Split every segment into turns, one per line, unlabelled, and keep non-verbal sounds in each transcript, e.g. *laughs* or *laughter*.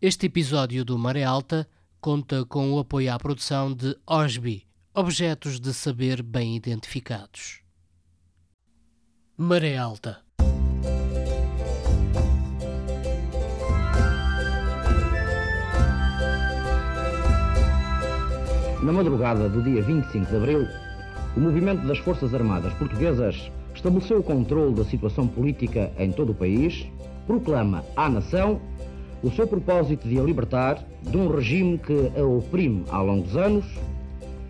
Este episódio do Maré Alta conta com o apoio à produção de OSBI, Objetos de Saber Bem Identificados. Maré Alta
Na madrugada do dia 25 de abril, o movimento das Forças Armadas Portuguesas estabeleceu o controle da situação política em todo o país, proclama à nação o seu propósito de a libertar de um regime que a oprime há longos anos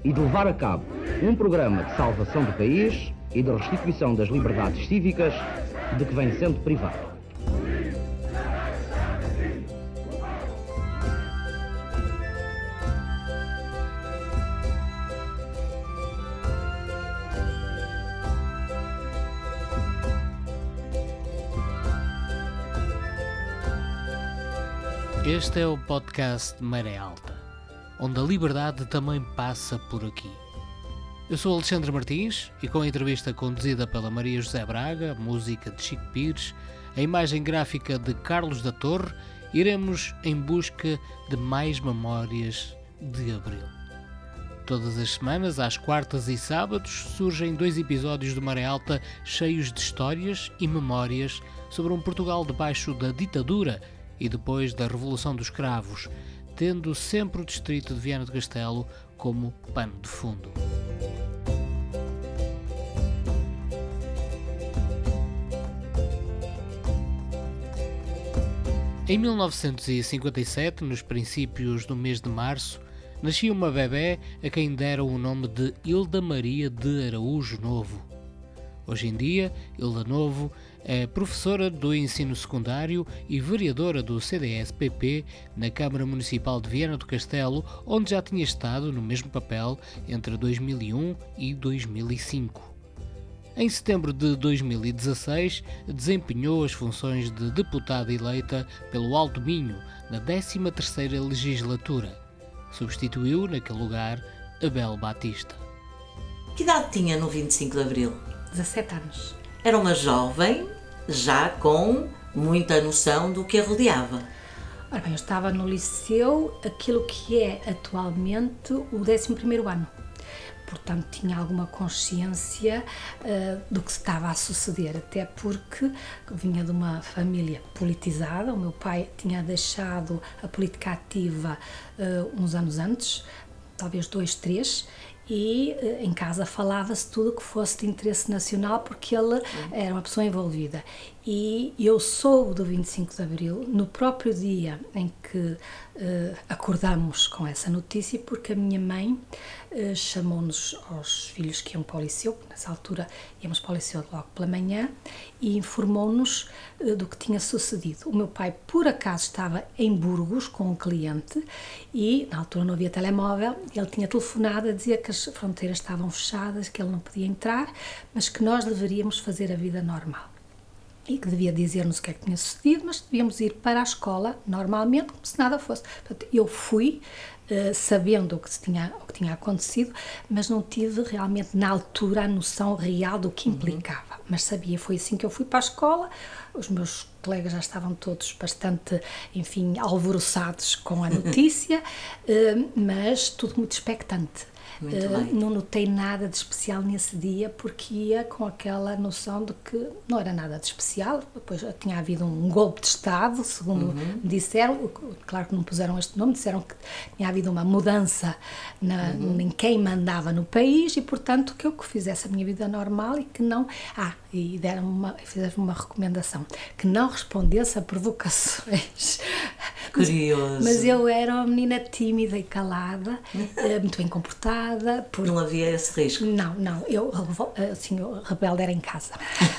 e de levar a cabo um programa de salvação do país e de restituição das liberdades cívicas de que vem sendo privado.
Este é o podcast Maré Alta, onde a liberdade também passa por aqui. Eu sou Alexandre Martins e com a entrevista conduzida pela Maria José Braga, música de Chico Pires, a imagem gráfica de Carlos da Torre, iremos em busca de mais memórias de Abril. Todas as semanas, às quartas e sábados, surgem dois episódios do Maré Alta cheios de histórias e memórias sobre um Portugal debaixo da ditadura e depois da Revolução dos Cravos, tendo sempre o distrito de Viana do Castelo como pano de fundo. Em 1957, nos princípios do mês de março, nascia uma bebê a quem deram o nome de Hilda Maria de Araújo Novo. Hoje em dia, Hilda Novo é professora do ensino secundário e vereadora do CDS-PP na Câmara Municipal de Viana do Castelo, onde já tinha estado no mesmo papel entre 2001 e 2005. Em setembro de 2016, desempenhou as funções de deputada eleita pelo Alto Minho na 13ª legislatura. Substituiu, naquele lugar, Abel Batista.
Que idade tinha no 25 de Abril?
17 anos.
Era uma jovem, já com muita noção do que a rodeava.
Ora bem, eu estava no liceu, aquilo que é atualmente o 11º ano. Portanto, tinha alguma consciência uh, do que estava a suceder, até porque vinha de uma família politizada. O meu pai tinha deixado a política ativa uh, uns anos antes, talvez dois, três, e uh, em casa falava-se tudo que fosse de interesse nacional porque ele era uma pessoa envolvida. E eu soube do 25 de Abril no próprio dia em que uh, acordamos com essa notícia, porque a minha mãe uh, chamou-nos aos filhos que iam para o liceu, nessa altura íamos para o liceu logo pela manhã, e informou-nos uh, do que tinha sucedido. O meu pai, por acaso, estava em Burgos com um cliente e, na altura, não havia telemóvel, ele tinha telefonado a dizer que as fronteiras estavam fechadas, que ele não podia entrar, mas que nós deveríamos fazer a vida normal e que devia dizer-nos o que é que tinha sucedido, mas devíamos ir para a escola normalmente, como se nada fosse. Portanto, eu fui uh, sabendo o que, tinha, o que tinha acontecido, mas não tive realmente na altura a noção real do que implicava. Uhum. Mas sabia, foi assim que eu fui para a escola. Os meus colegas já estavam todos bastante, enfim, alvoroçados com a notícia, uh, *laughs* mas tudo muito expectante. Uh, não notei nada de especial nesse dia porque ia com aquela noção de que não era nada de especial. Depois tinha havido um golpe de Estado, segundo uhum. me disseram. Claro que não puseram este nome, disseram que tinha havido uma mudança na, uhum. em quem mandava no país e, portanto, que eu que fizesse a minha vida normal e que não. Ah, e deram uma, fizeram uma recomendação que não respondesse a provocações.
Curioso.
Mas eu era uma menina tímida e calada, eh, muito bem comportada
por... Não havia esse risco?
Não, não. Eu, assim, eu rebelde era em casa.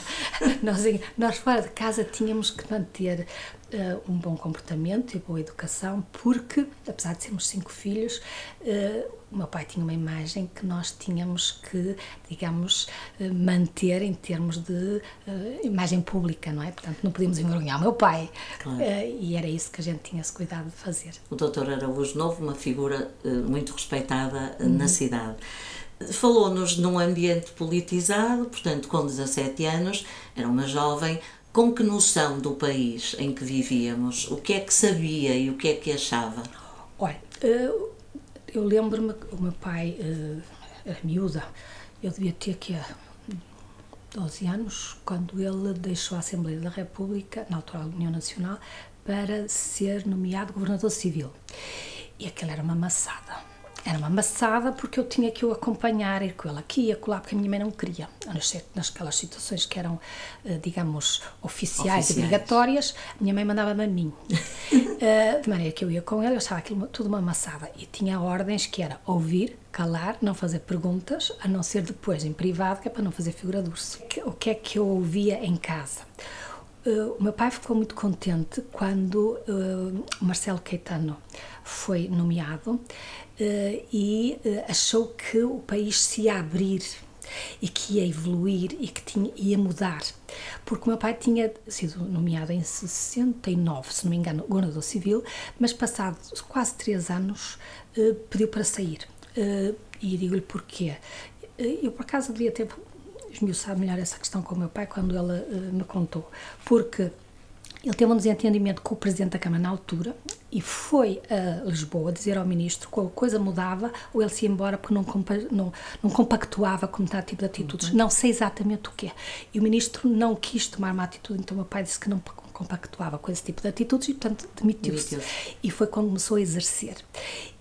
*laughs* nós, nós fora de casa tínhamos que manter uh, um bom comportamento e boa educação, porque, apesar de sermos cinco filhos, uh, o meu pai tinha uma imagem que nós tínhamos que, digamos, uh, manter em termos de imagem pública, não é? Portanto, não podíamos envergonhar o meu pai. Claro. e era isso que a gente tinha esse cuidado de fazer.
O doutor Araújo Novo, uma figura muito respeitada uhum. na cidade. Falou-nos num ambiente politizado, portanto, com 17 anos, era uma jovem com que noção do país em que vivíamos? O que é que sabia e o que é que achava?
Olha, eh, eu lembro-me que o meu pai eh, era miúda, eu devia ter que 12 anos, quando ele deixou a Assembleia da República, na altura da União Nacional, para ser nomeado governador civil. E aquilo era uma maçada era uma amassada porque eu tinha que o acompanhar, ir com ele aqui e acolá, porque a minha mãe não queria. Nasquelas situações que eram, eh, digamos, oficiais, oficiais. obrigatórias, a minha mãe mandava-me a mim. *laughs* Eh, de maneira que eu ia com ele, eu achava aquilo tudo uma amassada. E tinha ordens que era ouvir, calar, não fazer perguntas, a não ser depois em privado, que é para não fazer figura de urso. O que é que eu ouvia em casa? Uh, o meu pai ficou muito contente quando Marcelo Caetano foi nomeado e uh, achou que o país se ia abrir e que ia evoluir e que tinha, ia mudar. Porque o meu pai tinha sido nomeado em 69, se não me engano, governador civil, mas passados quase três anos uh, pediu para sair. e digo-lhe porquê. Eu, por acaso, devia ter esmiuçado melhor essa questão com o meu pai quando ela me contou. Porque ele teve um desentendimento com o presidente da Câmara na altura e foi a Lisboa dizer ao ministro que a coisa mudava ou ele se ia embora porque não, não, não compactuava com tal tipo de atitudes. Uhum. Não sei exatamente o que é. E o ministro não quis tomar uma atitude, então o meu pai disse que não compactuava com esse tipo de atitudes e, portanto, demitiu-se. Demitiu e foi quando começou a exercer.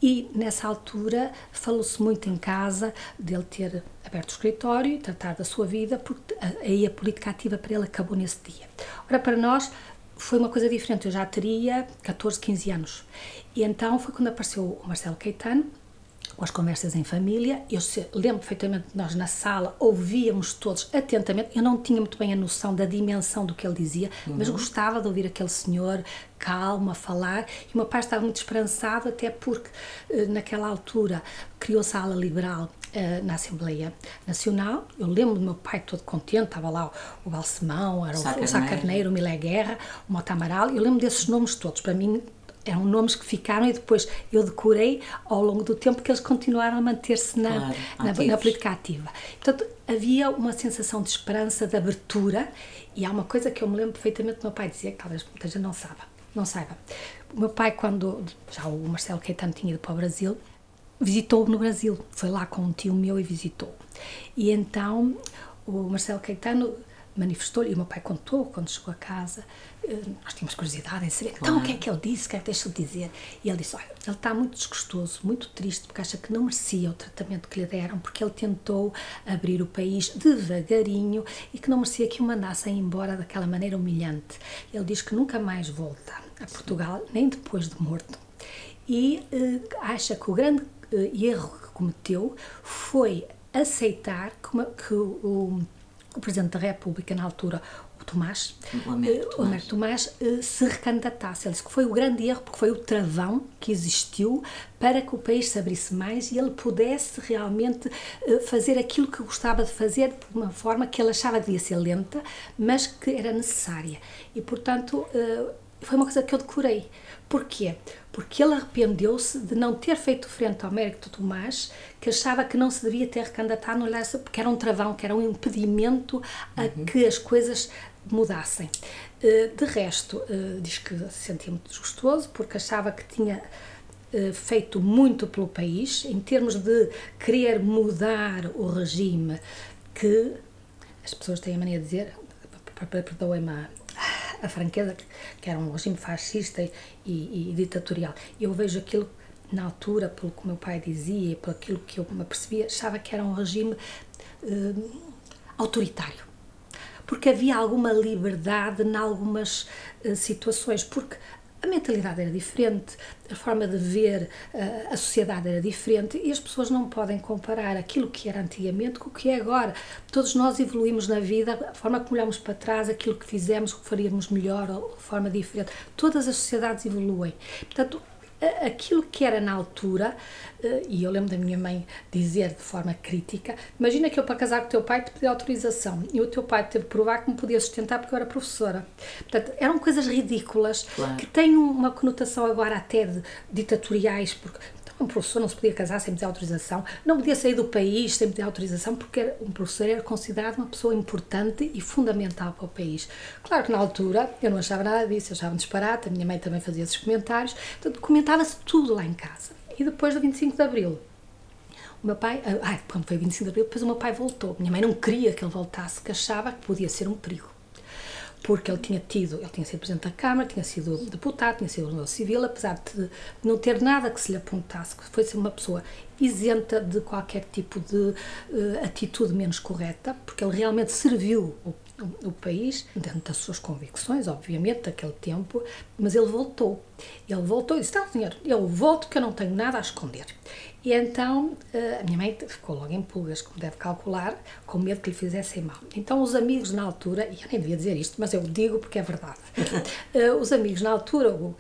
E nessa altura falou-se muito em casa dele ter aberto o escritório e tratar da sua vida, porque aí a política ativa para ele acabou nesse dia. Ora, para nós, foi uma coisa diferente. Eu já teria 14, 15 anos. E então foi quando apareceu o Marcelo Caetano, com as conversas em família. Eu lembro perfeitamente nós na sala ouvíamos todos atentamente. Eu não tinha muito bem a noção da dimensão do que ele dizia, uhum. mas gostava de ouvir aquele senhor calmo a falar. E o meu pai estava muito esperançado, até porque eh, naquela altura criou-se a ala liberal eh, na Assembleia Nacional. Eu lembro do meu pai todo contente, estava lá o, Balsemão, era o, o Sá Carneiro, o Milé Guerra, o Mota Amaral. Eu lembro desses nomes todos. Para mim, eram nomes que ficaram e depois eu decorei ao longo do tempo que eles continuaram a manter-se na, claro, na, na, política ativa. Portanto, havia uma sensação de esperança, de abertura, e há uma coisa que eu me lembro perfeitamente do meu pai dizia, que talvez muita gente não saiba. Não saiba. O meu pai, quando já o Marcelo Caetano tinha ido para o Brasil, visitou no Brasil. Foi lá com um tio meu e visitou. E então o Marcelo Caetano manifestou-lhe, e o meu pai contou quando chegou a casa, eh, nós tínhamos curiosidade em saber, claro. então o que é que ele disse, o que é que deixou de dizer? E ele disse, olha, ele está muito desgostoso, muito triste, porque acha que não merecia o tratamento que lhe deram, porque ele tentou abrir o país devagarinho e que não merecia que o mandassem embora daquela maneira humilhante. Ele diz que nunca mais volta a Portugal, nem depois de morto. E uh, acha que o grande erro que cometeu foi aceitar que, uma, que o, o, Presidente da República, na altura, o Tomás, o Américo uh, Tomás, Tomás uh, se recandidatasse. Ele disse que foi o grande erro, porque foi o travão que existiu para que o país se abrisse mais e ele pudesse realmente fazer aquilo que gostava de fazer de uma forma que ele achava que devia ser lenta, mas que era necessária. E, portanto, foi uma coisa que eu decorei. Porquê? Porque ele arrependeu-se de não ter feito frente ao mérito Tomás, que achava que não se devia ter recandidatado no Lessa, porque era um travão, que era um impedimento a uhum. que as coisas mudassem. Eh, de resto, eh, diz que se sentia muito desgostoso, porque achava que tinha eh, feito muito pelo país, em termos de querer mudar o regime que as pessoas têm a mania de dizer, perdoem-me a franqueza, que era um regime fascista e, e, ditatorial. Eu vejo aquilo na altura, pelo que meu pai dizia e pelo aquilo que eu me percebia, achava que era um regime eh, autoritário. Porque havia alguma liberdade em algumas eh, situações, porque a mentalidade era diferente, a forma de ver uh, a sociedade era diferente e as pessoas não podem comparar aquilo que era antigamente com o que é agora. Todos nós evoluímos na vida, a forma como olhamos para trás, aquilo que fizemos, o que faríamos melhor ou de forma diferente. Todas as sociedades evoluem. Portanto, aquilo que era na altura, eh, e eu lembro da minha mãe dizer de forma crítica: imagina que eu para casar com o teu pai te pedi autorização e o teu pai teve de provar que me podia sustentar porque eu era professora. Portanto, eram coisas ridículas claro. que têm uma conotação agora até de ditatoriais, porque um professor não se podia casar sem pedir autorização, não podia sair do país sem pedir autorização, porque um professor era considerado uma pessoa importante e fundamental para o país. Claro que na altura eu não achava nada disso, eu achava um disparate, a minha mãe também fazia esses comentários, portanto, comentava-se tudo lá em casa. E depois do 25 de Abril, o meu pai, ah, quando foi 25 de Abril, depois o meu pai voltou. Minha mãe não queria que ele voltasse, que achava que podia ser um perigo porque ele tinha tido, ele tinha sido Presidente da Câmara, tinha sido deputado, tinha sido civil, apesar de não ter nada que se lhe apontasse, que foi ser uma pessoa isenta de qualquer tipo de uh, atitude menos correta, porque ele realmente serviu o, o, o, país, dentro das suas convicções, obviamente, daquele tempo, mas ele voltou. Ele voltou e disse, não senhor, eu volto que eu não tenho nada a esconder. E então eh, a minha mãe ficou logo em pulgas, como deve calcular, com medo que lhe fizessem mal. Então os amigos na altura, e eu nem devia dizer isto, mas eu digo porque é verdade, *laughs* eh, os amigos na altura, o,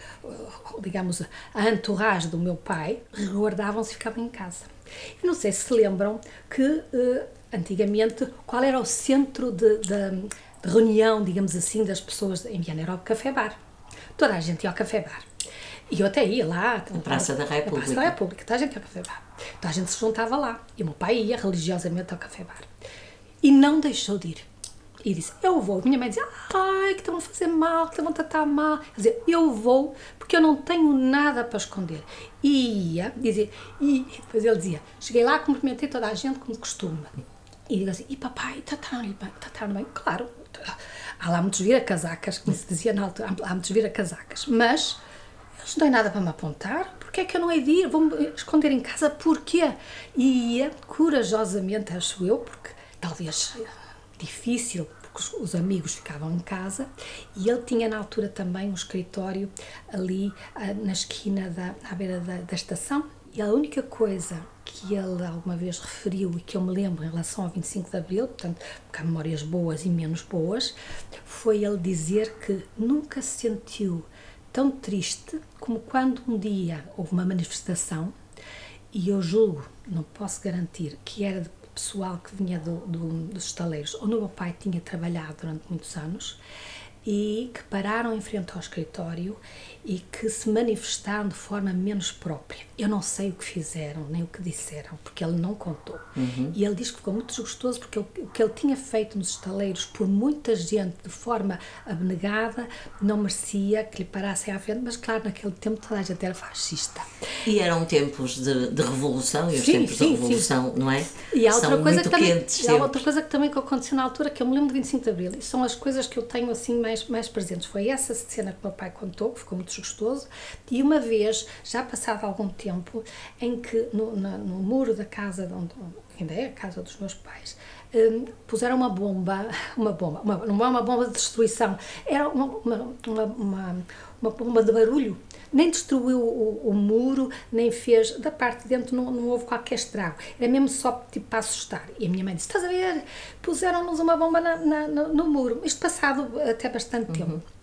digamos, a entourage do meu pai, resguardavam-se e ficavam em casa. E não sei se se lembram que eh, antigamente qual era o centro de, de, de reunião, digamos assim, das pessoas em Viana era o café bar. Toda a gente ia ao café bar. E eu até ia lá.
Na Praça da República.
Praça da República. Toda a gente ia ao café bar. Toda a gente se juntava lá. E o meu pai ia religiosamente ao café bar. E não deixou de ir. E disse, eu vou. Minha mãe dizia, ai, que te vão fazer mal, que te vão tratar mal. Quer dizer, eu vou porque eu não tenho nada para esconder. E ia, dizia, e depois ele dizia, cheguei lá, cumprimentei toda a gente como de costume. E digo assim, e papai, trataram-lhe bem? Trataram bem? Claro, há lá muitos vira-casacas, como se dizia na altura, há muitos vira-casacas. Mas eles não têm nada para me apontar, porque é que eu não hei de ir? Vou-me esconder em casa, porquê? E ia, corajosamente, acho eu, porque talvez difícil, porque os amigos ficavam em casa, e ele tinha na altura também um escritório ali ah, na esquina da, à beira da, da estação, e a única coisa que ele alguma vez referiu e que eu me lembro em relação ao 25 de Abril, portanto, porque há memórias boas e menos boas, foi ele dizer que nunca se sentiu tão triste como quando um dia houve uma manifestação e eu julgo, não posso garantir, que era de pessoal que vinha do, do, dos estaleiros, onde o meu pai tinha trabalhado durante muitos anos e que pararam em frente ao escritório e que se manifestaram de forma menos própria. Eu não sei o que fizeram, nem o que disseram, porque ele não contou. Uhum. E ele diz que ficou muito desgostoso porque ele, o que ele tinha feito nos estaleiros por muita gente de forma abnegada não merecia que lhe parassem à frente, mas claro, naquele tempo toda a gente era fascista.
E eram tempos de, de revolução, e os sim, tempos sim, de revolução, sim. não é?
E há outra são coisa que também, há outra coisa que também aconteceu na altura, que eu me lembro de 25 de Abril, e são as coisas que eu tenho assim mais, mais presentes. Foi essa cena que o meu pai contou, que ficou muito desgostoso, e uma vez, já passado algum tempo, em que no, no, no muro da casa, onde ainda é a casa dos meus pais, um, puseram uma bomba, *laughs* uma bomba, uma, não é uma bomba de destruição, era uma, uma, uma, uma, uma bomba de barulho. Nem destruiu o, o, muro, nem fez, da parte de dentro não, não houve qualquer estrago. Era mesmo só tipo para assustar. E a minha mãe disse: Estás a ver? Puseram-nos uma bomba na, na, no, no, muro. Isto passado até bastante uhum. tempo.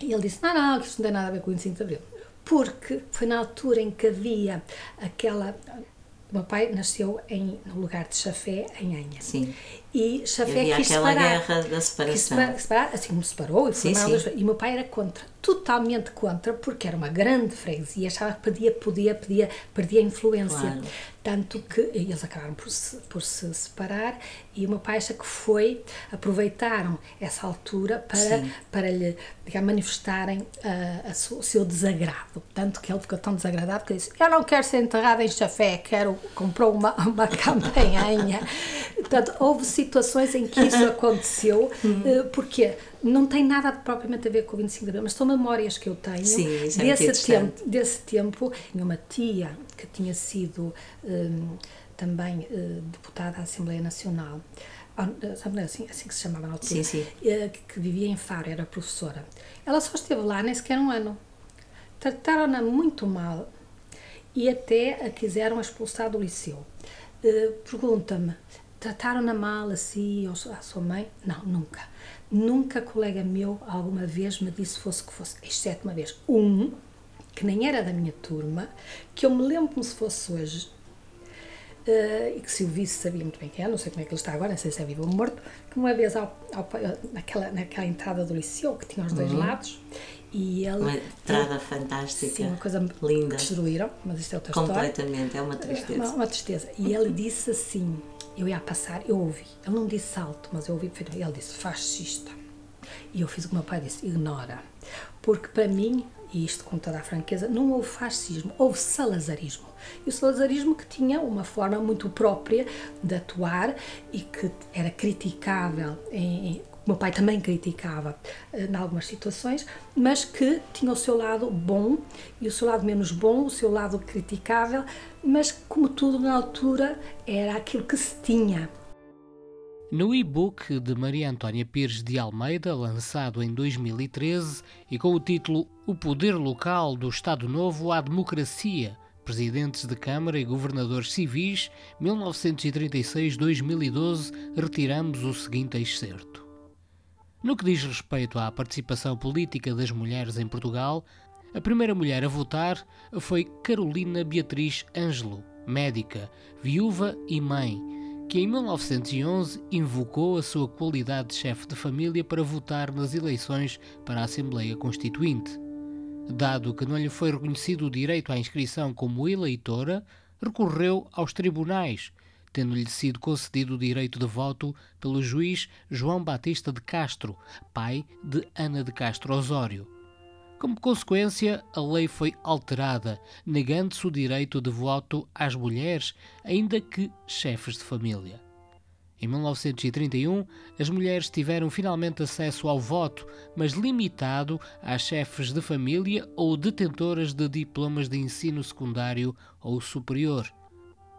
E ele disse: Não, não, isto não tem nada a ver com o 25 de Abril. Porque foi na altura em que havia aquela. O meu pai nasceu em, no lugar de Chafé, em Anha.
Sim.
E Chafé
quis
separar.
guerra da separação.
Quis separar, assim como separou e sim, sim. E o meu pai era contra, totalmente contra, porque era uma grande freguesia, achava que podia, podia, podia, perdia a influência. Claro. Tanto que eles acabaram por se, por se separar e o meu pai acha que foi, aproveitaram essa altura para, para lhe digamos, manifestarem uh, a, o seu desagrado. Tanto que ele ficou tão desagradado que disse: Eu não quero ser enterrado em chafé, quero. comprou uma, uma *laughs* campanha. Portanto, houve situações em que isso *laughs* aconteceu, uh, porque não tem nada propriamente a ver com o 25 de abril, mas são memórias que eu tenho
Sim,
é desse, tempo, desse tempo. Tinha uma tia que tinha sido um, também uh, deputada à Assembleia Nacional, ah, assim, assim que se chamava na altura,
sim, sim.
Uh, que vivia em Faro, era professora. Ela só esteve lá nem sequer um ano. Trataram-na muito mal e até a quiseram expulsar do liceu. Uh, Pergunta-me, trataram-na mal assim, ou a sua mãe? Não, nunca Nunca colega meu alguma vez me disse fosse que fosse, exceto uma vez. Um, que nem era da minha turma, que eu me lembro como se fosse hoje, uh, e que se o visse sabia muito bem quem é, não sei como é que ele está agora, não sei se é vivo ou morto, que uma vez ao, ao, naquela, naquela entrada do liceu, que tinha os dois uhum. lados, E ele,
uma entrada fantástica.
Sim, uma coisa
linda.
destruíram, mas isto é outra
Completamente,
história.
é uma tristeza.
Uma, uma, tristeza. E ele disse assim: eu ia passar, eu ouvi. Ele não disse alto, mas eu ouvi. Ele disse fascista. E eu fiz o que meu pai disse: ignora. Porque para mim, e isto com toda a franqueza, não houve fascismo, houve salazarismo. E o salazarismo que tinha uma forma muito própria de atuar e que era criticável em, o meu pai também criticava eh, em algumas situações, mas que tinha o seu lado bom e o seu lado menos bom, o seu lado criticável, mas como tudo na altura era aquilo que se tinha.
No e-book de Maria Antónia Pires de Almeida, lançado em 2013 e com o título O Poder Local do Estado Novo à Democracia, Presidentes de Câmara e Governadores Civis, 1936-2012, retiramos o seguinte excerto. No que diz respeito à participação política das mulheres em Portugal, a primeira mulher a votar foi Carolina Beatriz Ângelo, médica, viúva e mãe, que em 1911 invocou a sua qualidade de chefe de família para votar nas eleições para a Assembleia Constituinte. Dado que não lhe foi reconhecido o direito à inscrição como eleitora, recorreu aos tribunais, tendo-lhe sido concedido o direito de voto pelo juiz João Batista de Castro, pai de Ana de Castro Osório. Como consequência, a lei foi alterada, negando-se o direito de voto às mulheres, ainda que chefes de família. Em 1931, as mulheres tiveram finalmente acesso ao voto, mas limitado às chefes de família ou detentoras de diplomas de ensino secundário ou superior.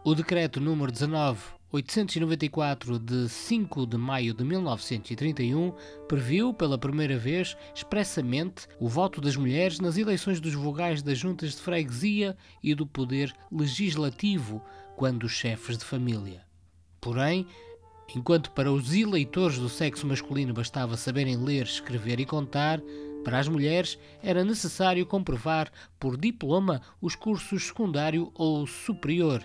O decreto número 19 894 de 5 de maio de 1931 previu pela primeira vez expressamente o voto das mulheres nas eleições dos vogais das juntas de freguesia e do poder legislativo, quando chefes de família. Porém, enquanto para os eleitores do sexo masculino bastava saberem ler, escrever e contar, para as mulheres era necessário comprovar por diploma os cursos secundário ou superior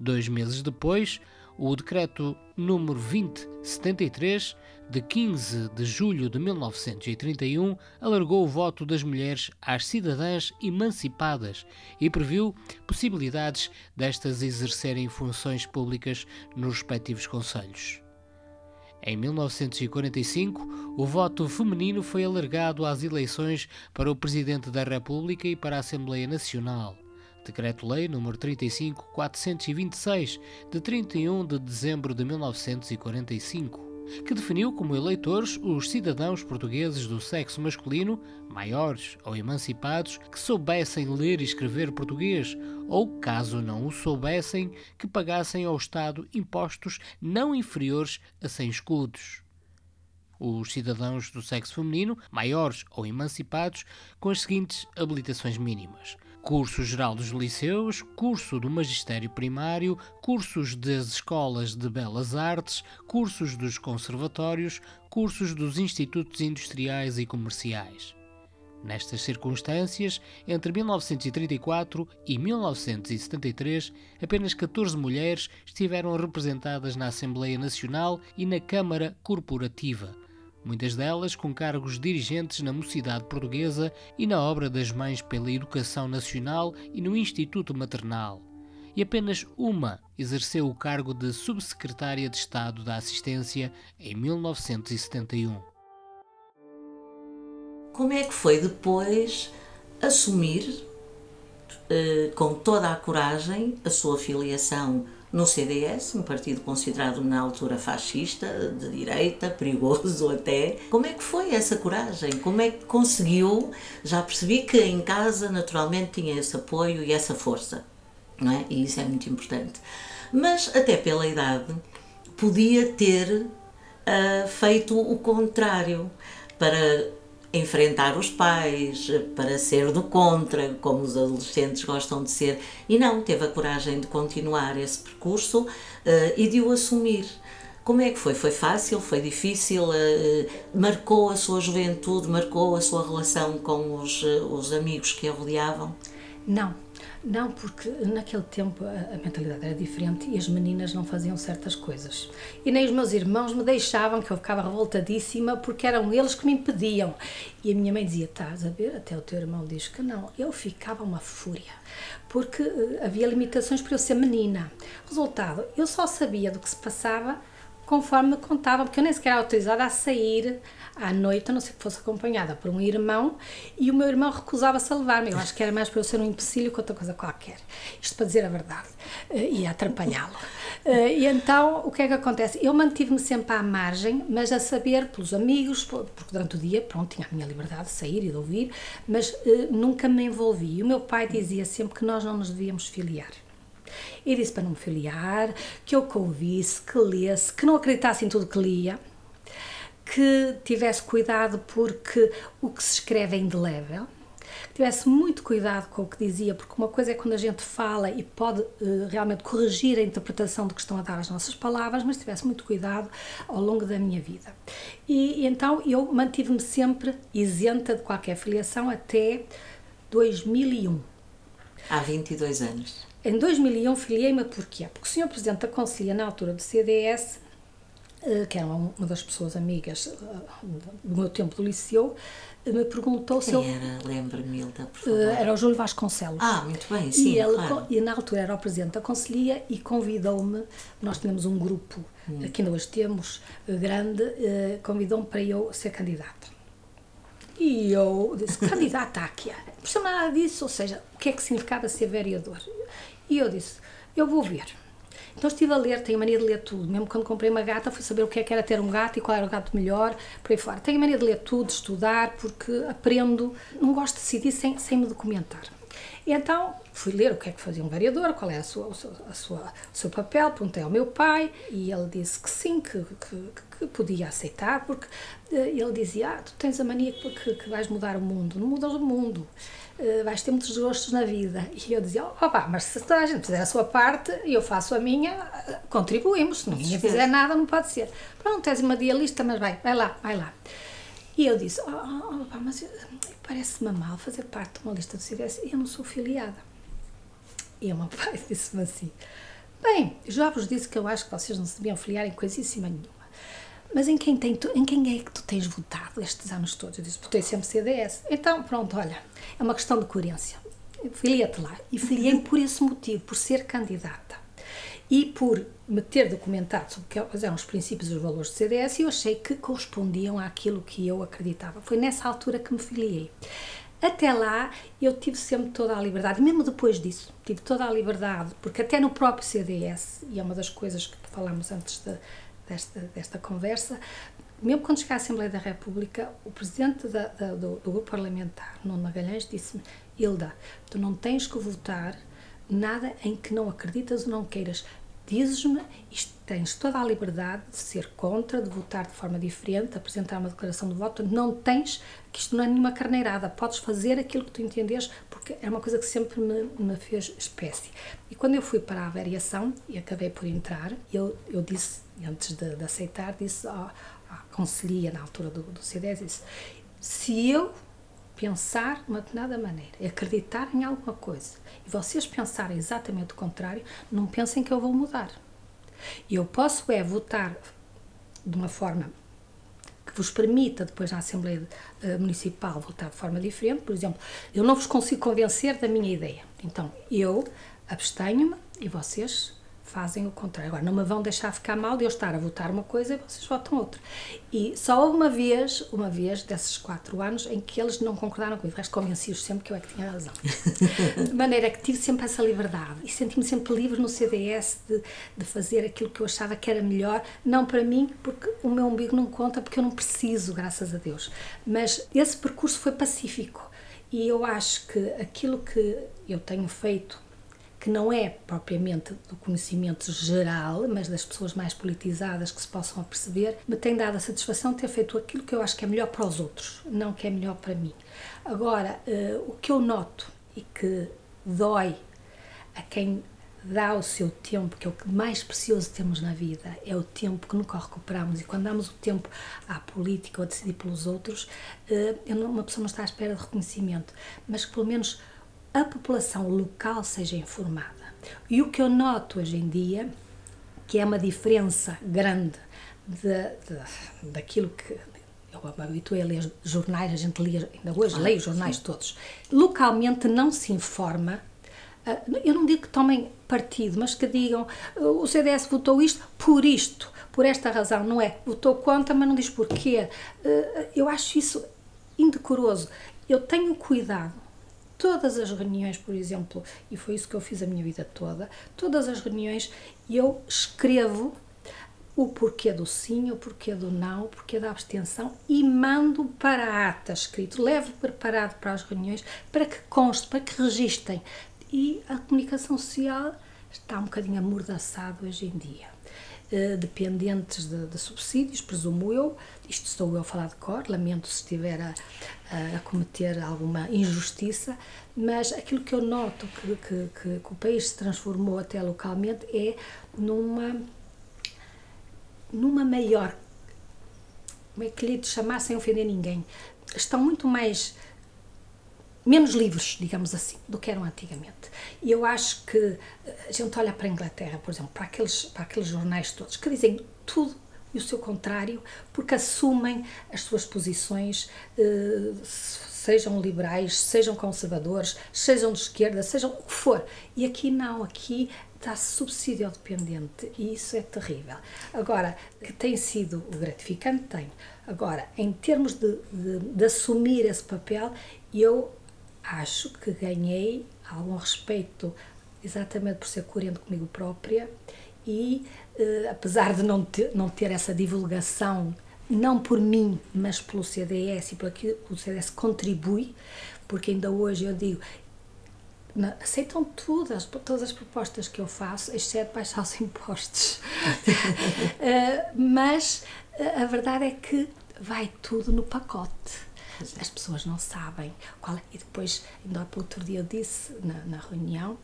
Dois meses depois, o decreto número 2073, de 15 de julho de 1931, alargou o voto das mulheres às cidadãs emancipadas e previu possibilidades destas exercerem funções públicas nos respectivos conselhos. Em 1945, o voto feminino foi alargado às eleições para o Presidente da República e para a Assembleia Nacional. Decreto-Lei nº 35.426, de 31 de dezembro de 1945, que definiu como eleitores os cidadãos portugueses do sexo masculino, maiores ou emancipados, que soubessem ler e escrever português, ou, caso não o soubessem, que pagassem ao Estado impostos não inferiores a 100 escudos. Os cidadãos do sexo feminino, maiores ou emancipados, com as seguintes habilitações mínimas: curso geral dos liceus, curso do magistério primário, cursos das escolas de belas artes, cursos dos conservatórios, cursos dos institutos industriais e comerciais. Nestas circunstâncias, entre 1934 e 1973, apenas 14 mulheres estiveram representadas na Assembleia Nacional e na Câmara Corporativa, muitas delas com cargos dirigentes na Mocidade Portuguesa e na Obra das Mães pela Educação Nacional e no Instituto Maternal. E apenas uma exerceu o cargo de Subsecretária de Estado da Assistência em 1971.
Como é que foi depois assumir, eh, com toda a coragem, a sua filiação no CDS, um partido considerado na altura fascista, de direita, perigoso até. Como é que foi essa coragem? Como é que conseguiu? Já percebi que em casa, naturalmente, tinha esse apoio e essa força, não é? E isso é muito importante. Mas, até pela idade, podia ter uh, feito o contrário para enfrentar os pais, para ser do contra, como os adolescentes gostam de ser, e não, teve a coragem de continuar esse percurso uh, e de o assumir. Como é que foi? Foi fácil? Foi difícil? Uh, marcou a sua juventude? Marcou a sua relação com os, uh, os amigos que a rodeavam?
Não, não, porque naquele tempo a, a, mentalidade era diferente e as meninas não faziam certas coisas. E nem os meus irmãos me deixavam, que eu ficava revoltadíssima, porque eram eles que me impediam. E a minha mãe dizia: Estás a ver? Até o teu irmão diz que não. Eu ficava uma fúria, porque uh, havia limitações para eu ser menina. Resultado, eu só sabia do que se passava conforme me contavam, porque eu nem sequer era autorizada a sair à noite, a não ser que fosse acompanhada por um irmão, e o meu irmão recusava-se a levar-me. Eu acho que era mais para eu ser um empecilho que outra coisa qualquer. Isto para dizer a verdade. Uh, e atrapalhá-lo. Uh, e então, o que é que acontece? Eu mantive-me sempre à margem, mas a saber pelos amigos, porque durante o dia, pronto, tinha a minha liberdade de sair e de ouvir, mas uh, nunca me envolvi. E o meu pai dizia sempre que nós não nos devíamos filiar. E disse para não me filiar, que eu ouvisse, que lesse, que não acreditasse em tudo que lia, que tivesse cuidado porque o que se escreve é indelével, que tivesse muito cuidado com o que dizia, porque uma coisa é quando a gente fala e pode uh, realmente corrigir a interpretação do que estão a dar as nossas palavras, mas tivesse muito cuidado ao longo da minha vida. E, e então eu mantive-me sempre isenta de qualquer filiação até 2001.
Há 22 anos.
Em 2001 filiei-me porquê? Porque o senhor Presidente da Conselhia, na altura do CDS, que era uma das pessoas amigas eh, do meu tempo do liceu, eh, me perguntou
Quem
se eu...
era? Lembra-me, Hilda, por favor.
Era o Júlio Vasconcelos.
Ah, muito bem, sim,
e ele,
claro.
E na altura era o Presidente da Conselhia e convidou-me, nós tínhamos um grupo, hum. que ainda hoje temos, grande, convidou-me para eu ser candidata. E eu disse, candidata aqui, não percebo nada disso, ou seja, o que é que significava ser vereador? E eu disse, eu vou ver. Então estive a ler, tenho mania de ler tudo. Mesmo quando comprei uma gata, fui saber o que é que era ter um gato e qual era o gato melhor, por aí fora. Tenho mania de ler tudo, de estudar, porque aprendo, não gosto de decidir sem, sem me documentar. E então fui ler o que é que fazia um vereador, qual é a sua, a sua, o seu papel, perguntei ao meu pai e ele disse que sim, que, que, que podia aceitar, porque eh, ele dizia: ah, Tu tens a mania que, que vais mudar o mundo. Não mudas o mundo. Uh, vais ter muitos gostos na vida. E eu dizia, opá, mas se toda a gente fizer a sua parte e eu faço a minha, contribuímos. Se ninguém fizer nada, não pode ser. Pronto, és uma dialista, mas vai, vai lá, vai lá. E eu disse, oh, oh, oh mas parece-me mal fazer parte de uma lista do CDS e eu não sou filiada. E o meu pai *laughs* disse-me assim, bem, já vos disse que eu acho que vocês não se deviam filiar em coisíssima nenhuma. Mas em quem, tem tu, em quem é que tu tens votado estes anos todos? Eu disse, votei sempre CDS. Então, pronto, olha, é uma questão de coerência. Filia-te lá. E filiei por esse motivo, por ser candidata. E por me ter documentado sobre quais eram os princípios e os valores do CDS, eu achei que correspondiam àquilo que eu acreditava. Foi nessa altura que me filiei. Até lá, eu tive sempre toda a liberdade, mesmo depois disso, tive toda a liberdade, porque até no próprio CDS, e é uma das coisas que falámos antes de, desta, desta conversa, mesmo quando cheguei à Assembleia da República, o presidente da, da, do, do, grupo parlamentar, Nuno Magalhães, disse-me: Hilda, tu não tens que votar nada em que não acreditas ou não queiras. Dizes-me, tens toda a liberdade de ser contra, de votar de forma diferente, de apresentar uma declaração de voto. Não tens, que isto não é nenhuma carneirada. Podes fazer aquilo que tu entenderes, porque é uma coisa que sempre me, me fez espécie. E quando eu fui para a variação e acabei por entrar, eu, eu disse antes de, de aceitar, disse à, à conselhia na altura do, do CDS, disse, se eu pensar de uma determinada maneira, acreditar em alguma coisa, e vocês pensarem exatamente o contrário, não pensem que eu vou mudar. Eu posso é votar de uma forma que vos permita depois na Assembleia uh, Municipal votar de forma diferente, por exemplo, eu não vos consigo convencer da minha ideia. Então, eu abstenho-me e vocês fazem o contrário. Agora, não me vão deixar ficar mal de eu estar a votar uma coisa e vocês votam outra. E só uma vez, uma vez desses quatro anos, em que eles não concordaram comigo. O resto convenci-os sempre que eu é que tinha razão. *laughs* de maneira que tive sempre essa liberdade e senti-me sempre livre no CDS de, de fazer aquilo que eu achava que era melhor, não para mim, porque o meu umbigo não conta, porque eu não preciso, graças a Deus. Mas esse percurso foi pacífico. E eu acho que aquilo que eu tenho feito que não é propriamente do conhecimento geral, mas das pessoas mais politizadas que se possam perceber, me tem dado a satisfação de ter feito aquilo que eu acho que é melhor para os outros, não que é melhor para mim. Agora, uh, o que eu noto e que dói a quem dá o seu tempo, que é o que mais precioso temos na vida, é o tempo que nunca recuperamos. E quando damos o tempo à política ou a decidir pelos outros, uh, uma pessoa não está à espera de reconhecimento, mas que pelo menos a população local seja informada. E o que eu noto hoje em dia, que é uma diferença grande de, de, daquilo que eu me habituei a ler jornais, a gente lia, ainda hoje ah, leio os jornais sim. todos. Localmente não se informa, ah, eu não digo que tomem partido, mas que digam o CDS votou isto por isto, por esta razão, não é? Votou contra, mas não diz porquê. Ah, eu acho isso indecoroso. Eu tenho cuidado todas as reuniões, por exemplo, e foi isso que eu fiz a minha vida toda, todas as reuniões eu escrevo o porquê do sim, o porquê do não, o porquê da abstenção e mando para a ata escrito, levo preparado para as reuniões para que conste, para que registrem. E a comunicação social está um bocadinho amordaçada hoje em dia. Uh, dependentes de, de, subsídios, presumo eu, isto estou eu a falar de cor, lamento se estiver a, a, cometer alguma injustiça, mas aquilo que eu noto que, que, que, que o país se transformou até localmente é numa numa maior, como é que lhe chamar sem ofender ninguém, estão muito mais menos livres, digamos assim, do que eram antigamente. E eu acho que eh, a gente olha para a Inglaterra, por exemplo, para aqueles, para aqueles jornais todos que dizem tudo e o seu contrário, porque assumem as suas posições, eh, sejam liberais, sejam conservadores, sejam de esquerda, sejam o que for. E aqui não, aqui está subsídio dependente e isso é terrível. Agora, que tem sido gratificante, tem. Agora, em termos de, de, de assumir esse papel, eu acho que ganhei algum respeito exatamente por ser coerente comigo própria e, apesar de não ter, não ter essa divulgação, não por mim, mas pelo CDS e pelo que o CDS contribui, porque ainda hoje eu digo, aceitam todas, todas as propostas que eu faço, exceto baixar os *laughs* impostos. uh, *laughs* mas a verdade é que vai tudo no pacote. As pessoas não sabem qual é. E depois, ainda há outro dia eu disse na, na reunião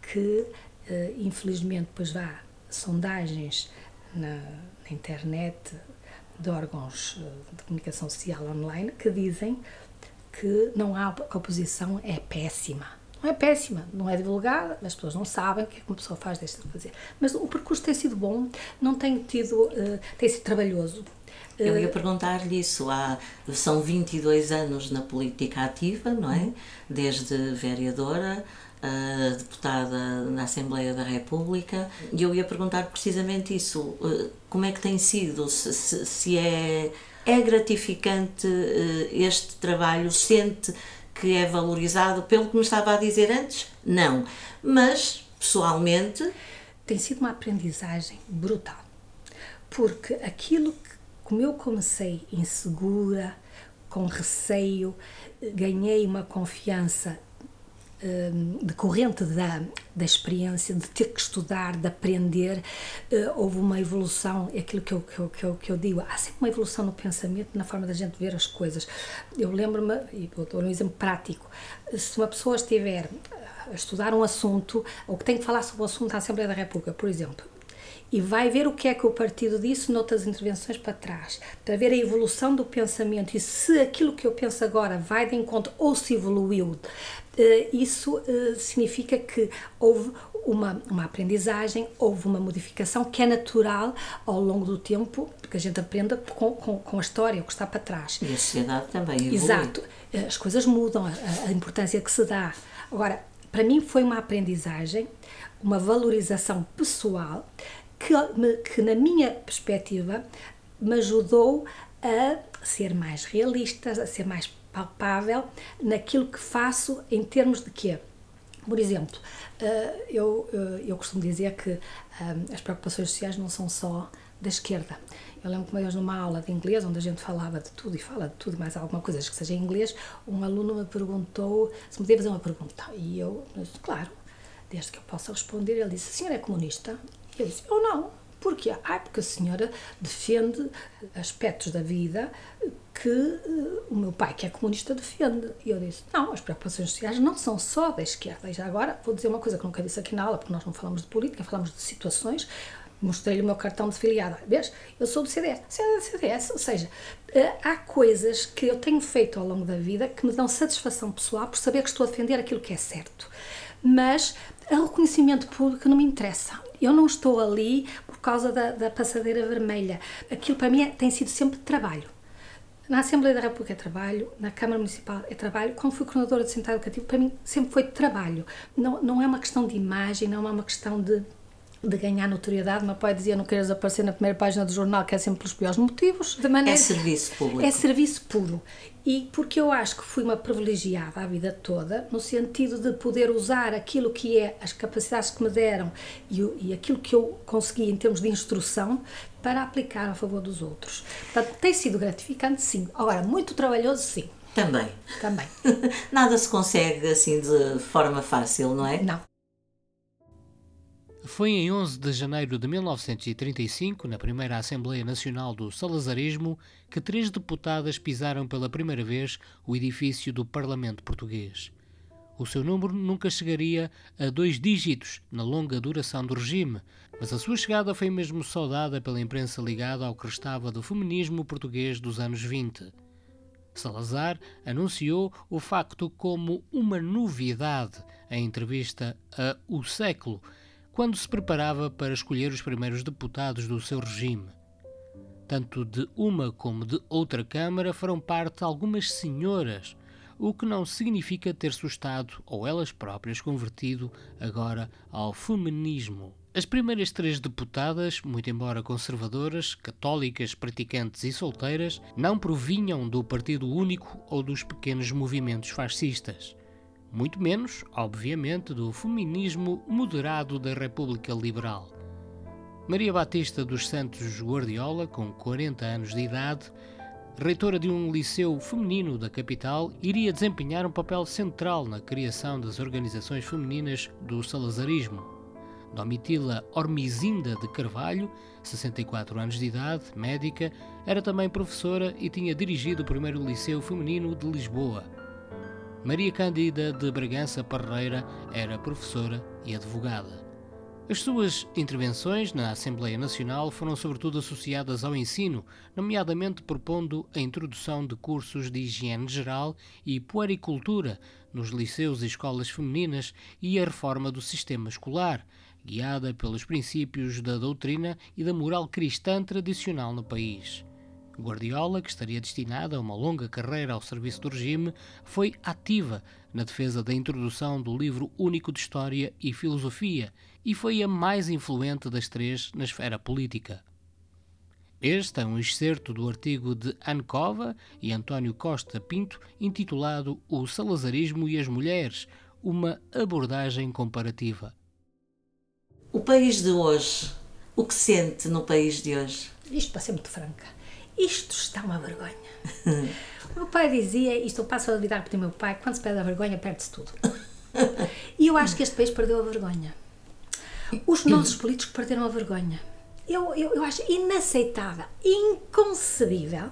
que, uh, infelizmente, depois vá sondagens na, na internet de órgãos de comunicação social online que dizem que não há que a oposição é péssima não é péssima, não é divulgada, as pessoas não sabem o que, é que uma pessoa faz, deixa de fazer. Mas o percurso tem sido bom, não tem tido, uh, tem sido trabalhoso.
Eu ia eh, perguntar-lhe isso. Há, são 22 anos na política ativa, não é? Uhum. Desde vereadora, uh, deputada na Assembleia da República, e eu ia perguntar precisamente isso. Uh, como é que tem sido? Se, se, se é, é gratificante uh, este trabalho? Sente que é valorizado pelo que me estava a dizer antes? Não. Mas, pessoalmente.
Tem sido uma aprendizagem brutal. Porque aquilo que, como eu comecei insegura, com receio, ganhei uma confiança decorrente da, da experiência, de ter que estudar, de aprender, uh, houve uma evolução, é aquilo que eu, que, eu, que, eu, que eu digo, há sempre uma evolução no pensamento, na forma da gente ver as coisas. Eu lembro-me, e dar um exemplo prático, se uma pessoa estiver a estudar um assunto, ou que tem que falar sobre o assunto da Assembleia da República, por exemplo, e vai ver o que é que o partido disse noutras intervenções para trás, para ver a evolução do pensamento e se aquilo que eu penso agora vai de encontro ou se evoluiu. Eh, isso eh, significa que houve uma, uma aprendizagem, houve uma modificação que é natural ao longo do tempo, porque a gente aprenda com, com, com a história, o que está para trás.
E a sociedade também evolui.
Exato. Eh, as coisas mudam, a, a importância que se dá. Agora, para mim foi uma aprendizagem, uma valorização pessoal que, que na minha perspectiva, me ajudou a ser mais realista, a ser mais palpável naquilo que faço em termos de quê? Por exemplo, eh, eu, eh, eu costumo dizer que eh, as preocupações sociais não são só da esquerda. Eu lembro que uma vez numa aula de inglês, onde a gente falava de tudo e fala de tudo mais alguma coisa que seja em inglês, um aluno me perguntou se me podia fazer uma pergunta. E eu disse, claro, desde que eu possa responder. Ele disse, a senhora é comunista? Eu disse, eu não. Porquê? Ah, porque a senhora defende aspectos da vida que uh, o meu pai, que é comunista, defende. E eu disse: não, as preocupações sociais não são só da esquerda. E já agora vou dizer uma coisa que nunca disse aqui na aula, porque nós não falamos de política, falamos de situações. Mostrei-lhe o meu cartão de filiado. Vês? Eu sou do CDS. CDS, ou seja, eh, há coisas que eu tenho feito ao longo da vida que me dão satisfação pessoal por saber que estou a defender aquilo que é certo. Mas o reconhecimento público não me interessa. Eu não estou ali por causa da, da passadeira vermelha. Aquilo para mim é, tem sido sempre trabalho. Na Assembleia da República é trabalho, na Câmara Municipal é trabalho. Quando fui coordenadora de Centro Educativo, para mim sempre foi trabalho. Não, não é uma questão de imagem, não é uma questão de de ganhar notoriedade. Meu pai dizia: não queres aparecer na primeira página do jornal, que é sempre pelos piores motivos.
De maneira... É serviço público.
É serviço puro. E porque eu acho que fui uma privilegiada a vida toda, no sentido de poder usar aquilo que é as capacidades que me deram e, e aquilo que eu consegui em termos de instrução para aplicar a favor dos outros. Portanto, tem sido gratificante, sim. Agora, muito trabalhoso, sim.
Também.
Também. *laughs*
Nada se consegue assim de forma fácil, não é?
Não.
Foi em 11 de janeiro de 1935, na primeira Assembleia Nacional do Salazarismo, que três deputadas pisaram pela primeira vez o edifício do Parlamento Português. O seu número nunca chegaria a dois dígitos na longa duração do regime, mas a sua chegada foi mesmo saudada pela imprensa ligada ao que restava do feminismo português dos anos 20. Salazar anunciou o facto como uma novidade em entrevista a O Século, quando se preparava para escolher os primeiros deputados do seu regime. Tanto de uma como de outra Câmara farão parte algumas senhoras, o que não significa ter-se o Estado ou elas próprias convertido agora ao feminismo. As primeiras três deputadas, muito embora conservadoras, católicas, praticantes e solteiras, não provinham do Partido Único ou dos pequenos movimentos fascistas muito menos, obviamente, do feminismo moderado da República Liberal. Maria Batista dos Santos Guardiola, com 40 anos de idade, reitora de um liceu feminino da capital, iria desempenhar um papel central na criação das organizações femininas do salazarismo. Domitila Ormizinda de Carvalho, 64 anos de idade, médica, era também professora e tinha dirigido o primeiro liceu feminino de Lisboa. Maria Cândida de Bragança Parreira era professora e advogada. As suas intervenções na Assembleia Nacional foram sobretudo associadas ao ensino, nomeadamente propondo a introdução de cursos de higiene geral e puericultura nos liceus e escolas femininas e a reforma do sistema escolar, guiada pelos princípios da doutrina e da moral cristã tradicional no país. Guardiola, que estaria destinada a uma longa carreira ao serviço do regime, foi ativa na defesa da introdução do livro único de História e Filosofia e foi a mais influente das três na esfera política. Este é um excerto do artigo de Ancova e António Costa Pinto intitulado O Salazarismo e as Mulheres uma abordagem comparativa.
O país de hoje, o que sente no país de hoje?
Isto para ser muito franca isto está uma vergonha. o meu pai dizia, isto eu passo a lidar o meu pai, quando se perde a vergonha, perde-se tudo. e eu acho que este país perdeu a vergonha. Os nossos políticos perderam a vergonha. Eu, eu, eu acho inaceitável, inconcebível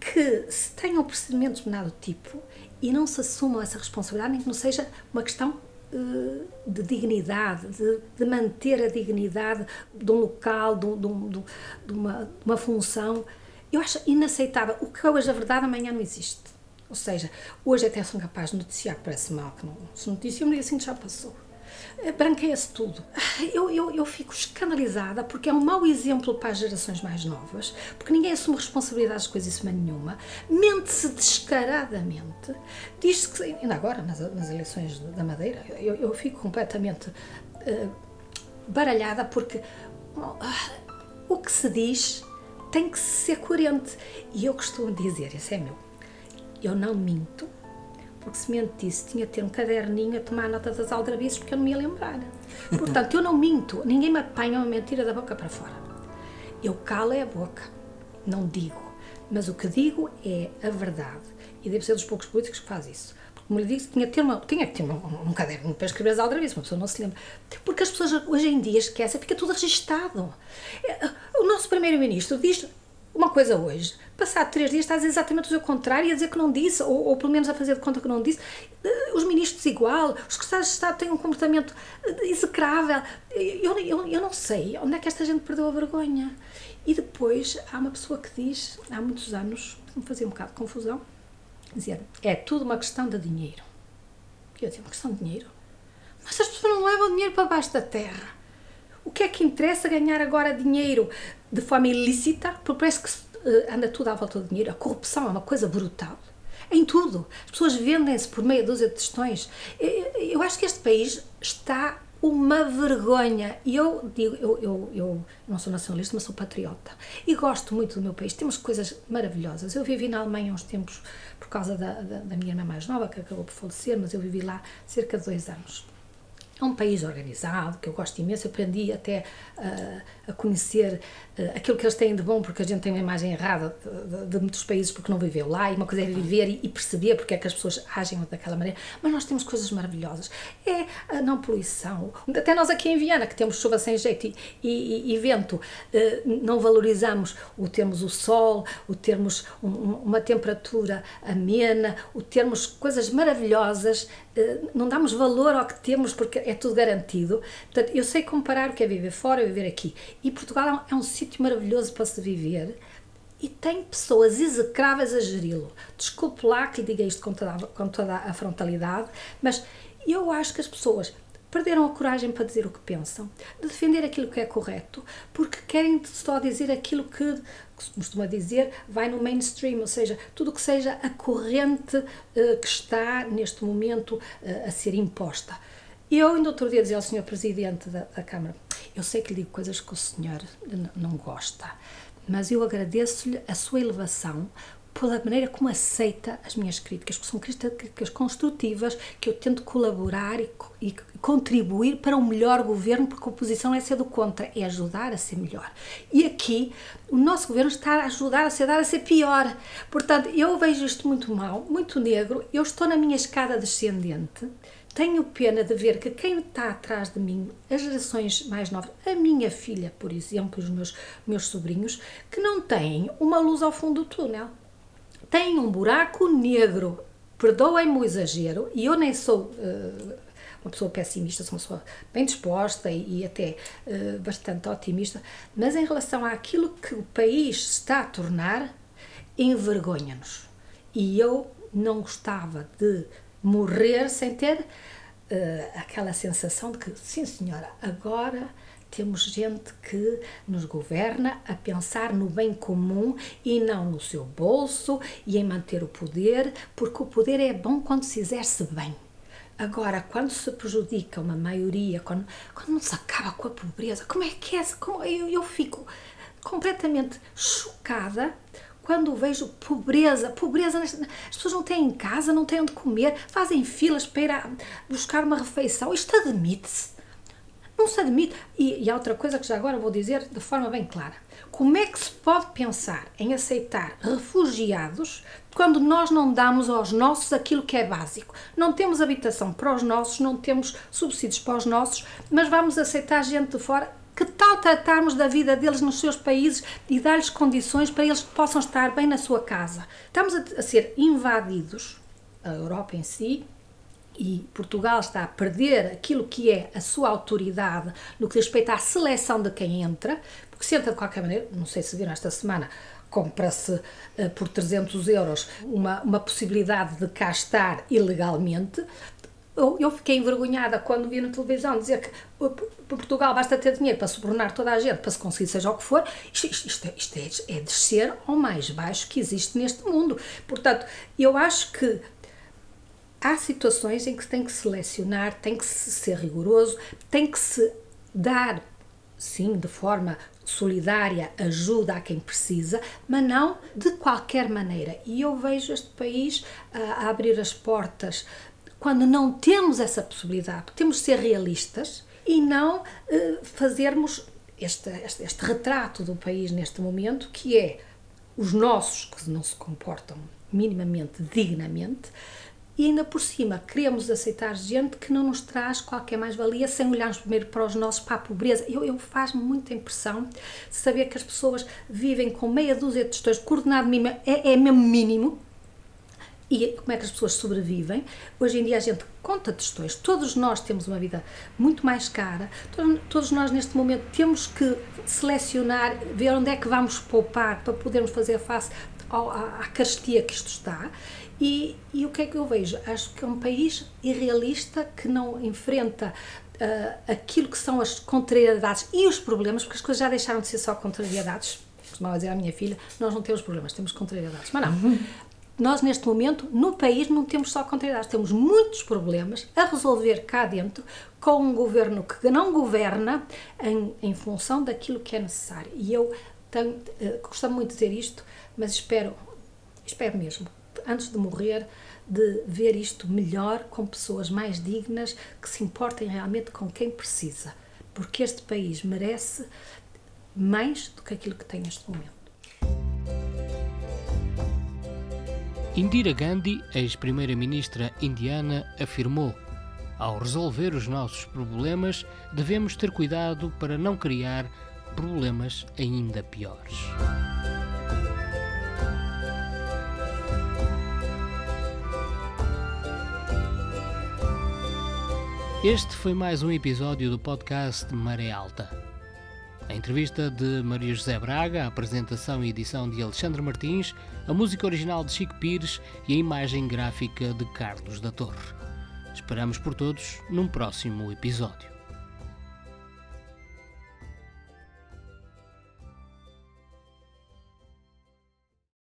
que se tenham procedimentos de nada tipo e não se assumam essa responsabilidade, nem que não seja uma questão uh, de dignidade, de, de, manter a dignidade de um local, de, de, de uma, uma função eu acho inaceitável. O que hoje é verdade, amanhã não existe. Ou seja, hoje até são capazes de noticiar parece mal, que não se noticia, mas assim já passou. Eh, branqueia-se tudo. Eu, eu, eu fico escandalizada porque é um mau exemplo para as gerações mais novas, porque ninguém assume responsabilidades de coisíssima nenhuma, mente-se descaradamente, diz-se que, ainda agora, nas, nas eleições da Madeira, eu, eu fico completamente uh, baralhada porque uh, o que se diz tem que ser coerente. E eu costumo dizer, esse é meu, eu não minto, porque se mentisse tinha de ter um caderninho a tomar nota das aldrabices porque eu não me ia lembrar. Portanto, eu não minto, ninguém me apanha uma mentira da boca para fora. Eu calo é a boca, não digo, mas o que digo é a verdade. E deve ser dos poucos políticos que faz isso. Como lhe disse, tinha, ter uma, tinha que ter um, um caderno para escrever as aldrabices, uma pessoa não se lembra. Porque as pessoas hoje em dia esquecem, fica tudo registado. É, o nosso primeiro-ministro diz uma coisa hoje, passado três dias está a dizer exatamente o contrário e a dizer que não disse, ou, ou pelo menos a fazer de conta que não disse. Os ministros igual, os secretários de Estado têm um comportamento execrável. Eu, eu, eu não sei onde é que esta gente perdeu a vergonha. E depois há uma pessoa que diz, há muitos anos, me fazia um bocado de confusão, dizia, é tudo uma questão de dinheiro. E eu dizia, uma questão de dinheiro? Mas as pessoas não levam dinheiro para baixo da terra. O que é que interessa ganhar agora dinheiro de forma ilícita? Porque parece que uh, anda tudo à volta do dinheiro. A corrupção é uma coisa brutal. Em tudo. As pessoas vendem-se por meia dúzia de questões. Eu acho que este país está uma vergonha. E eu digo, eu, eu, eu não sou nacionalista, mas sou patriota. E gosto muito do meu país. Temos coisas maravilhosas. Eu vivi na Alemanha uns tempos por causa da, da, da minha irmã mais nova, que acabou por falecer, mas eu vivi lá cerca de dois anos. É um país organizado, que eu gosto imenso. Eu aprendi até uh, a conhecer aquilo que eles têm de bom, porque a gente tem uma imagem errada de, de, de, muitos países porque não viveu lá. E uma coisa é viver e, e, perceber porque é que as pessoas agem daquela maneira. Mas nós temos coisas maravilhosas. É a não poluição. Até nós aqui em Viana, que temos chuva sem jeito e, e, e vento, uh, não valorizamos o termos o sol, o termos um, uma temperatura amena, o termos coisas maravilhosas. não damos valor ao que temos porque é tudo garantido. Portanto, eu sei comparar o que é viver fora e viver aqui. E Portugal é um, é um sítio maravilhoso para se viver e tem pessoas execráveis a geri-lo. Desculpe lá que lhe diga isto com toda, com toda a frontalidade, mas eu acho que as pessoas perderam a coragem para dizer o que pensam, de defender aquilo que é correto, porque querem só dizer aquilo que, que se costuma dizer, vai no mainstream, ou seja, tudo que seja a corrente uh, que está neste momento uh, a ser imposta. Eu ainda outro dia dizia ao Sr. Presidente da, da, Câmara, eu sei que lhe digo coisas que o senhor não gosta, mas eu agradeço-lhe a sua elevação pela maneira como aceita as minhas críticas, que são críticas construtivas, que eu tento colaborar e, e, contribuir para um melhor governo, porque a oposição é ser do contra, é ajudar a ser melhor. E aqui, o nosso governo está a ajudar a ser, a ser pior. Portanto, eu vejo isto muito mal, muito negro, eu estou na minha escada descendente, tenho pena de ver que quem está atrás de mim, as gerações mais novas, a minha filha, por exemplo, os meus, meus sobrinhos, que não têm uma luz ao fundo do túnel. Têm um buraco negro. Perdoem-me o exagero, e eu nem sou uh, uma pessoa pessimista, sou uma pessoa bem disposta e, e até uh, bastante otimista, mas em relação àquilo que o país está a tornar, envergonha-nos. E eu não gostava de morrer sem ter uh, aquela sensação de que, sim senhora, agora temos gente que nos governa a pensar no bem comum e não no seu bolso e em manter o poder, porque o poder é bom quando se exerce bem. Agora, quando se prejudica uma maioria, quando, quando não se acaba com a pobreza, como é que é? Como, eu, eu fico completamente chocada quando vejo pobreza, pobreza, as pessoas não têm em casa, não têm onde comer, fazem filas para ir buscar uma refeição. Isto admite-se. Não se admite. E, e há outra coisa que já agora vou dizer de forma bem clara. Como é que se pode pensar em aceitar refugiados quando nós não damos aos nossos aquilo que é básico? Não temos habitação para os nossos, não temos subsídios para os nossos, mas vamos aceitar gente de fora que tal tratarmos da vida deles nos seus países e dar-lhes condições para eles possam estar bem na sua casa? Estamos a, a ser invadidos, a Europa em si, e Portugal está a perder aquilo que é a sua autoridade no que respeita à seleção de quem entra, porque se entra de qualquer maneira, não sei se viram esta semana, compra-se uh, por 300 euros uma, uma possibilidade de cá estar ilegalmente, eu, eu fiquei envergonhada quando vi na televisão dizer que Portugal basta ter dinheiro para subornar toda a gente, para se conseguir seja o que for. Isto, isto, isto, isto é, é descer ao mais baixo que existe neste mundo. Portanto, eu acho que há situações em que tem que selecionar, tem que se ser rigoroso, tem que se dar, sim, de forma solidária, ajuda a quem precisa, mas não de qualquer maneira. E eu vejo este país a, a abrir as portas quando não temos essa possibilidade, temos de ser realistas e não uh, fazermos este, este, este retrato do país neste momento, que é os nossos que não se comportam minimamente dignamente, e ainda por cima queremos aceitar gente que não nos traz qualquer mais-valia sem olharmos primeiro para os nossos, para a pobreza. Eu, eu faz-me muita impressão saber que as pessoas vivem com meia dúzia de tostões, coordenado mínimo é, é mesmo mínimo, e como é que as pessoas sobrevivem. Hoje em dia a gente conta tostões, todos nós temos uma vida muito mais cara, todos nós neste momento temos que selecionar, ver onde é que vamos poupar para podermos fazer face à, à carestia que isto está e, e, o que é que eu vejo? Acho que é um país irrealista que não enfrenta uh, aquilo que são as contrariedades e os problemas, porque as coisas já deixaram de ser só contrariedades. Costumava dizer à minha filha: Nós não temos problemas, temos contrariedades. Mas não. *laughs* Nós, neste momento, no país, não temos só contrariedades, temos muitos problemas a resolver cá dentro com um governo que não governa em, em função daquilo que é necessário. E eu tenho, uh, muito de dizer isto, mas espero, espero mesmo antes de morrer, de ver isto melhor, com pessoas mais dignas, que se importem realmente com quem precisa. Porque este país merece mais do que aquilo que tem neste momento.
Indira Gandhi, ex-primeira-ministra indiana, afirmou: Ao resolver os nossos problemas, devemos ter cuidado para não criar problemas ainda piores. Este foi mais um episódio do podcast Maré Alta. A entrevista de Maria José Braga, a apresentação e edição de Alexandre Martins, a música original de Chico Pires e a imagem gráfica de Carlos da Torre. Esperamos por todos num próximo episódio.